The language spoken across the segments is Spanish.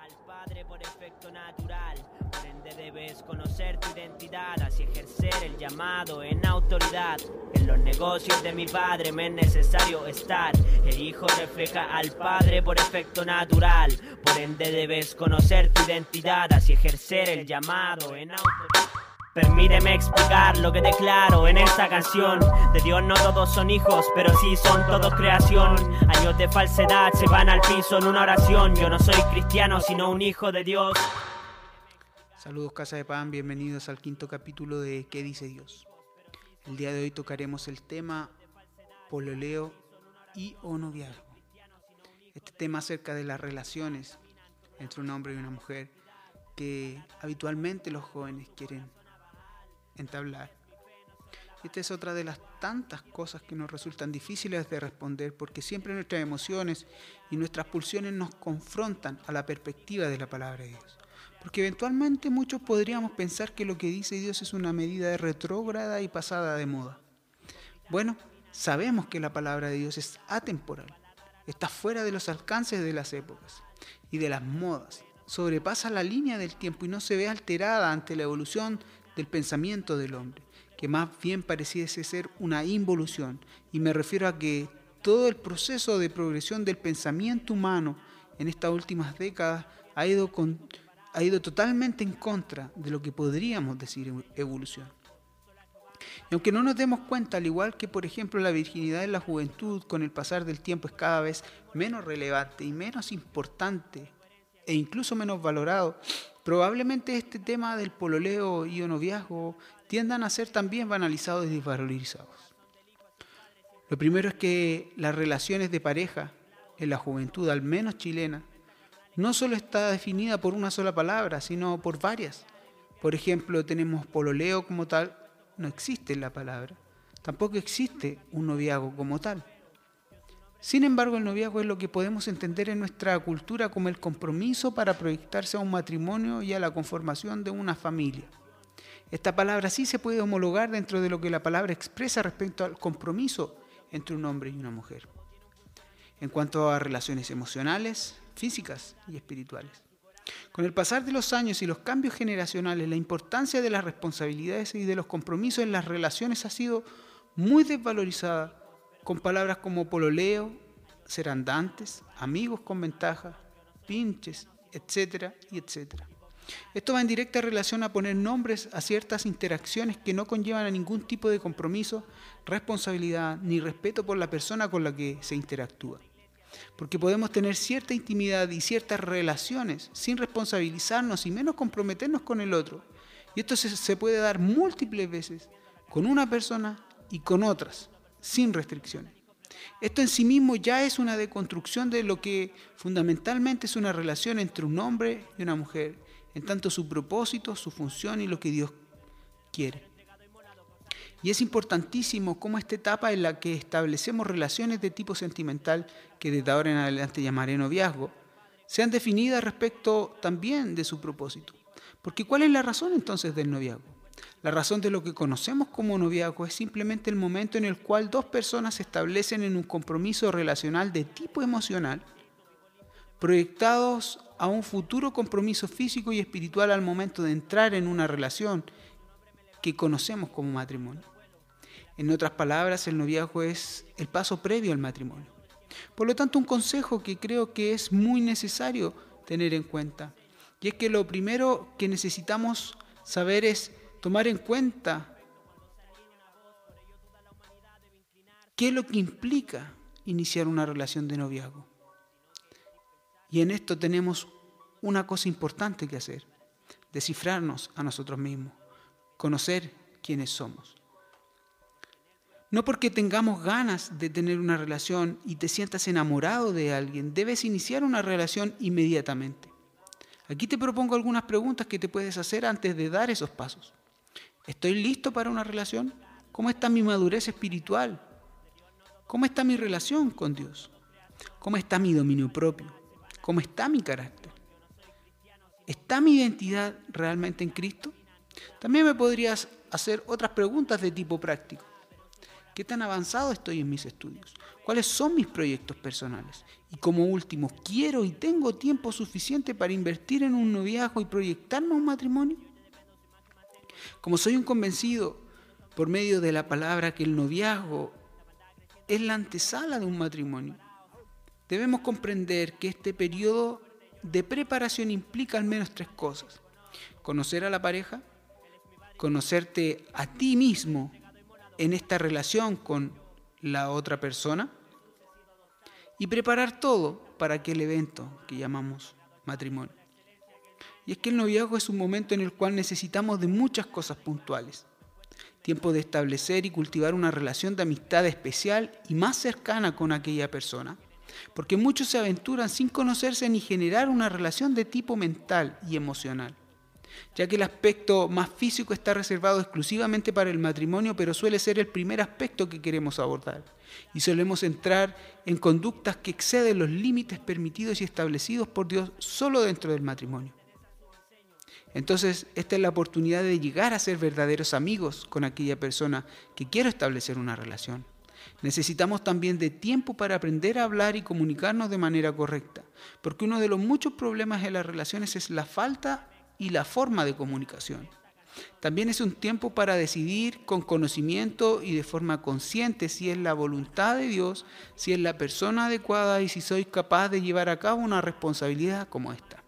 al Padre por efecto natural. Por ende debes conocer tu identidad, así ejercer el llamado en autoridad. En los negocios de mi Padre me es necesario estar. El Hijo refleja al Padre por efecto natural. Por ende debes conocer tu identidad, así ejercer el llamado en autoridad. Permíteme explicar lo que declaro en esta canción. De Dios no todos son hijos, pero sí son todos creación. Años de falsedad se van al piso en una oración. Yo no soy cristiano, sino un hijo de Dios. Saludos Casa de Pan, bienvenidos al quinto capítulo de ¿Qué dice Dios? El día de hoy tocaremos el tema pololeo y o noviazgo. Este tema acerca de las relaciones entre un hombre y una mujer que habitualmente los jóvenes quieren entablar. Esta es otra de las tantas cosas que nos resultan difíciles de responder porque siempre nuestras emociones y nuestras pulsiones nos confrontan a la perspectiva de la palabra de Dios. Porque eventualmente muchos podríamos pensar que lo que dice Dios es una medida retrógrada y pasada de moda. Bueno, sabemos que la palabra de Dios es atemporal, está fuera de los alcances de las épocas y de las modas, sobrepasa la línea del tiempo y no se ve alterada ante la evolución del pensamiento del hombre, que más bien pareciese ser una involución. Y me refiero a que todo el proceso de progresión del pensamiento humano en estas últimas décadas ha ido, ha ido totalmente en contra de lo que podríamos decir evolución. Y aunque no nos demos cuenta, al igual que por ejemplo la virginidad en la juventud con el pasar del tiempo es cada vez menos relevante y menos importante e incluso menos valorado, probablemente este tema del pololeo y o noviazgo tiendan a ser también banalizados y desvalorizados. Lo primero es que las relaciones de pareja en la juventud, al menos chilena, no solo está definida por una sola palabra, sino por varias. Por ejemplo, tenemos pololeo como tal, no existe la palabra. Tampoco existe un noviazgo como tal. Sin embargo, el noviazgo es lo que podemos entender en nuestra cultura como el compromiso para proyectarse a un matrimonio y a la conformación de una familia. Esta palabra sí se puede homologar dentro de lo que la palabra expresa respecto al compromiso entre un hombre y una mujer. En cuanto a relaciones emocionales, físicas y espirituales. Con el pasar de los años y los cambios generacionales, la importancia de las responsabilidades y de los compromisos en las relaciones ha sido muy desvalorizada con palabras como pololeo, ser andantes, amigos con ventaja, pinches, etcétera y etcétera. Esto va en directa relación a poner nombres a ciertas interacciones que no conllevan a ningún tipo de compromiso, responsabilidad ni respeto por la persona con la que se interactúa. Porque podemos tener cierta intimidad y ciertas relaciones sin responsabilizarnos y menos comprometernos con el otro. Y esto se, se puede dar múltiples veces con una persona y con otras sin restricciones. Esto en sí mismo ya es una deconstrucción de lo que fundamentalmente es una relación entre un hombre y una mujer, en tanto su propósito, su función y lo que Dios quiere. Y es importantísimo cómo esta etapa en la que establecemos relaciones de tipo sentimental, que desde ahora en adelante llamaré noviazgo, sean definidas respecto también de su propósito. Porque ¿cuál es la razón entonces del noviazgo? La razón de lo que conocemos como noviazgo es simplemente el momento en el cual dos personas se establecen en un compromiso relacional de tipo emocional, proyectados a un futuro compromiso físico y espiritual al momento de entrar en una relación que conocemos como matrimonio. En otras palabras, el noviazgo es el paso previo al matrimonio. Por lo tanto, un consejo que creo que es muy necesario tener en cuenta, y es que lo primero que necesitamos saber es tomar en cuenta qué es lo que implica iniciar una relación de noviazgo. Y en esto tenemos una cosa importante que hacer, descifrarnos a nosotros mismos, conocer quiénes somos. No porque tengamos ganas de tener una relación y te sientas enamorado de alguien, debes iniciar una relación inmediatamente. Aquí te propongo algunas preguntas que te puedes hacer antes de dar esos pasos. ¿Estoy listo para una relación? ¿Cómo está mi madurez espiritual? ¿Cómo está mi relación con Dios? ¿Cómo está mi dominio propio? ¿Cómo está mi carácter? ¿Está mi identidad realmente en Cristo? También me podrías hacer otras preguntas de tipo práctico. ¿Qué tan avanzado estoy en mis estudios? ¿Cuáles son mis proyectos personales? Y como último, ¿quiero y tengo tiempo suficiente para invertir en un noviazgo y proyectarme un matrimonio? Como soy un convencido por medio de la palabra que el noviazgo es la antesala de un matrimonio, debemos comprender que este periodo de preparación implica al menos tres cosas. Conocer a la pareja, conocerte a ti mismo en esta relación con la otra persona y preparar todo para aquel evento que llamamos matrimonio. Y es que el noviazgo es un momento en el cual necesitamos de muchas cosas puntuales. Tiempo de establecer y cultivar una relación de amistad especial y más cercana con aquella persona. Porque muchos se aventuran sin conocerse ni generar una relación de tipo mental y emocional ya que el aspecto más físico está reservado exclusivamente para el matrimonio, pero suele ser el primer aspecto que queremos abordar. Y solemos entrar en conductas que exceden los límites permitidos y establecidos por Dios solo dentro del matrimonio. Entonces, esta es la oportunidad de llegar a ser verdaderos amigos con aquella persona que quiero establecer una relación. Necesitamos también de tiempo para aprender a hablar y comunicarnos de manera correcta, porque uno de los muchos problemas en las relaciones es la falta y la forma de comunicación. También es un tiempo para decidir con conocimiento y de forma consciente si es la voluntad de Dios, si es la persona adecuada y si soy capaz de llevar a cabo una responsabilidad como esta.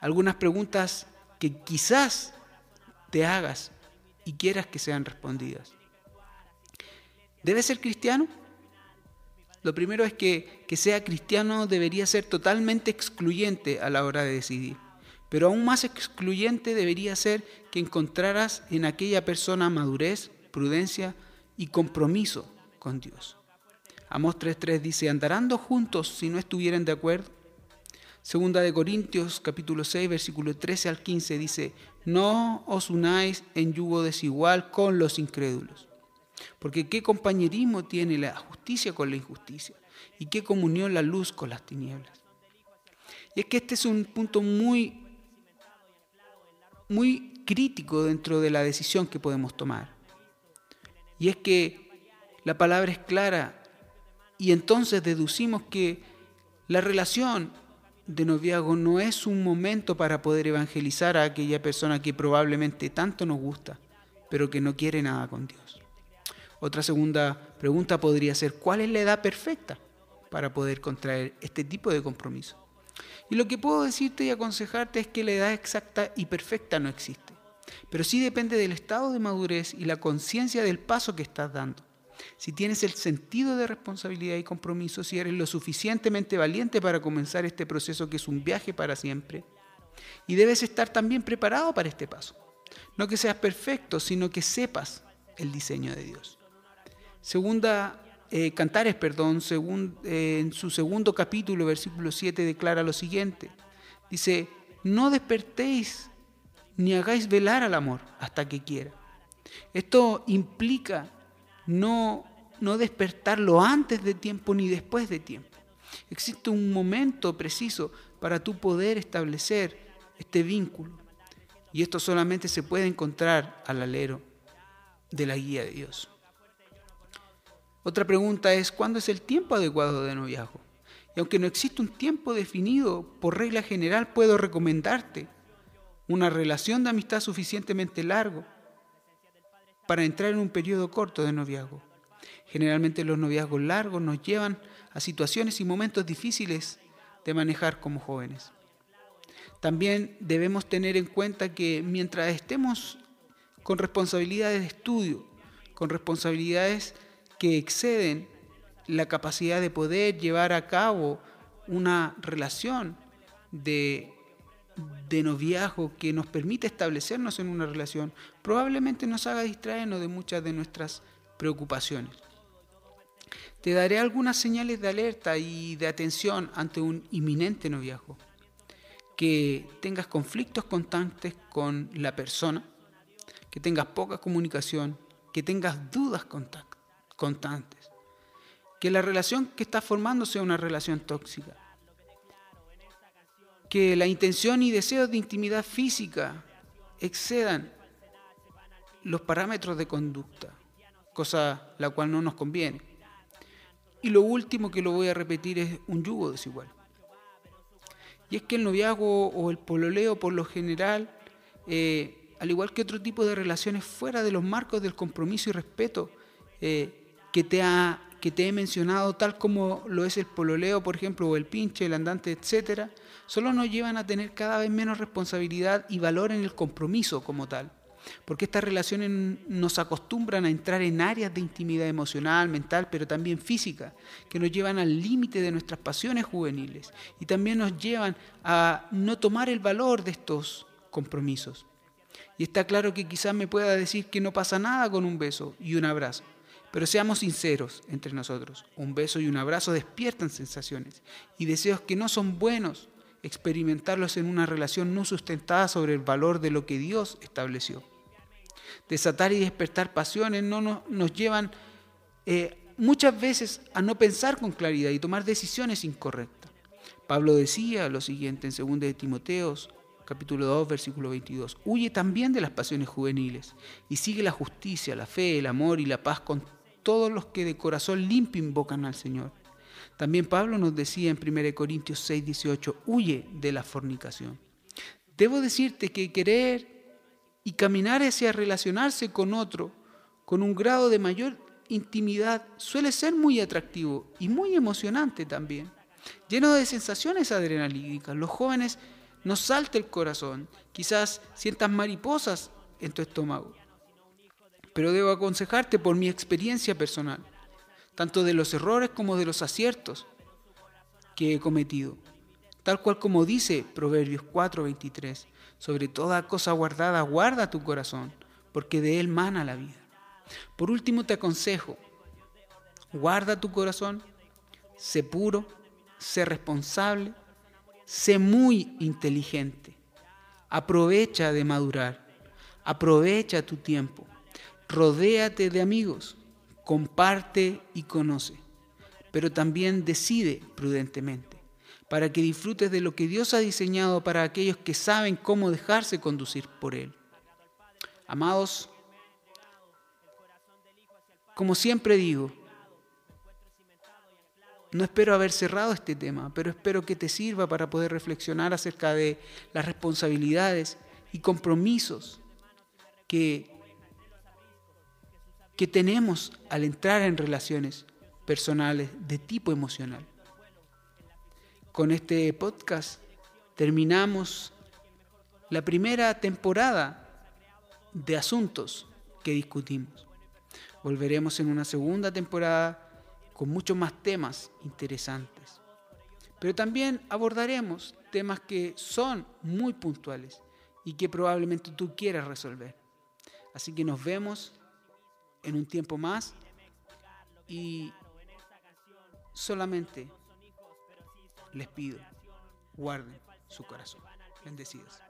Algunas preguntas que quizás te hagas y quieras que sean respondidas. ¿Debe ser cristiano? Lo primero es que que sea cristiano debería ser totalmente excluyente a la hora de decidir. Pero aún más excluyente debería ser que encontraras en aquella persona madurez, prudencia y compromiso con Dios. Amos 3.3 dice, ¿andarán juntos si no estuvieran de acuerdo? Segunda de Corintios capítulo 6 versículo 13 al 15 dice, no os unáis en yugo desigual con los incrédulos. Porque qué compañerismo tiene la justicia con la injusticia y qué comunión la luz con las tinieblas. Y es que este es un punto muy muy crítico dentro de la decisión que podemos tomar. Y es que la palabra es clara y entonces deducimos que la relación de noviazgo no es un momento para poder evangelizar a aquella persona que probablemente tanto nos gusta, pero que no quiere nada con Dios. Otra segunda pregunta podría ser, ¿cuál es la edad perfecta para poder contraer este tipo de compromiso? Y lo que puedo decirte y aconsejarte es que la edad exacta y perfecta no existe, pero sí depende del estado de madurez y la conciencia del paso que estás dando. Si tienes el sentido de responsabilidad y compromiso, si eres lo suficientemente valiente para comenzar este proceso que es un viaje para siempre, y debes estar también preparado para este paso. No que seas perfecto, sino que sepas el diseño de Dios. Segunda eh, Cantares, perdón, eh, en su segundo capítulo, versículo 7, declara lo siguiente. Dice, no despertéis ni hagáis velar al amor hasta que quiera. Esto implica no, no despertarlo antes de tiempo ni después de tiempo. Existe un momento preciso para tú poder establecer este vínculo. Y esto solamente se puede encontrar al alero de la guía de Dios. Otra pregunta es, ¿cuándo es el tiempo adecuado de noviazgo? Y aunque no existe un tiempo definido, por regla general puedo recomendarte una relación de amistad suficientemente largo para entrar en un periodo corto de noviazgo. Generalmente los noviazgos largos nos llevan a situaciones y momentos difíciles de manejar como jóvenes. También debemos tener en cuenta que mientras estemos con responsabilidades de estudio, con responsabilidades que exceden la capacidad de poder llevar a cabo una relación de, de noviazgo que nos permite establecernos en una relación, probablemente nos haga distraernos de muchas de nuestras preocupaciones. Te daré algunas señales de alerta y de atención ante un inminente noviazgo. Que tengas conflictos constantes con la persona, que tengas poca comunicación, que tengas dudas constantes. Que la relación que está formando sea una relación tóxica. Que la intención y deseos de intimidad física excedan los parámetros de conducta, cosa la cual no nos conviene. Y lo último que lo voy a repetir es un yugo desigual. Y es que el noviazgo o el pololeo por lo general, eh, al igual que otro tipo de relaciones fuera de los marcos del compromiso y respeto eh, que, te ha, que te he mencionado, tal como lo es el pololeo, por ejemplo, o el pinche, el andante, etcétera, solo nos llevan a tener cada vez menos responsabilidad y valor en el compromiso como tal porque estas relaciones nos acostumbran a entrar en áreas de intimidad emocional, mental, pero también física, que nos llevan al límite de nuestras pasiones juveniles y también nos llevan a no tomar el valor de estos compromisos. Y está claro que quizás me pueda decir que no pasa nada con un beso y un abrazo, pero seamos sinceros entre nosotros, un beso y un abrazo despiertan sensaciones y deseos que no son buenos. Experimentarlos en una relación no sustentada sobre el valor de lo que Dios estableció. Desatar y despertar pasiones no nos, llevan eh, muchas veces a no pensar con claridad y tomar decisiones incorrectas. Pablo decía lo siguiente en 2 de Timoteos, capítulo 2, versículo 22, huye también de las pasiones juveniles y sigue la justicia, la fe, el amor y la paz con todos los que de corazón limpio invocan al Señor. También Pablo nos decía en 1 Corintios 6, 18, huye de la fornicación. Debo decirte que querer y caminar hacia relacionarse con otro con un grado de mayor intimidad suele ser muy atractivo y muy emocionante también, lleno de sensaciones adrenalínicas. Los jóvenes nos salta el corazón, quizás sientas mariposas en tu estómago. Pero debo aconsejarte por mi experiencia personal, tanto de los errores como de los aciertos que he cometido. Tal cual como dice Proverbios 4:23, sobre toda cosa guardada, guarda tu corazón, porque de él mana la vida. Por último te aconsejo, guarda tu corazón, sé puro, sé responsable, sé muy inteligente, aprovecha de madurar, aprovecha tu tiempo, rodéate de amigos, comparte y conoce, pero también decide prudentemente para que disfrutes de lo que Dios ha diseñado para aquellos que saben cómo dejarse conducir por Él. Amados, como siempre digo, no espero haber cerrado este tema, pero espero que te sirva para poder reflexionar acerca de las responsabilidades y compromisos que, que tenemos al entrar en relaciones personales de tipo emocional con este podcast terminamos la primera temporada de asuntos que discutimos. Volveremos en una segunda temporada con muchos más temas interesantes. Pero también abordaremos temas que son muy puntuales y que probablemente tú quieras resolver. Así que nos vemos en un tiempo más y solamente les pido, guarden su corazón. Bendecidos.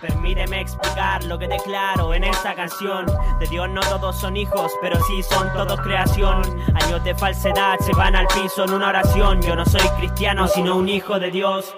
Permíteme explicar lo que declaro en esta canción. De Dios no todos son hijos, pero sí son todos creación. Años de falsedad se van al piso en una oración. Yo no soy cristiano, sino un hijo de Dios.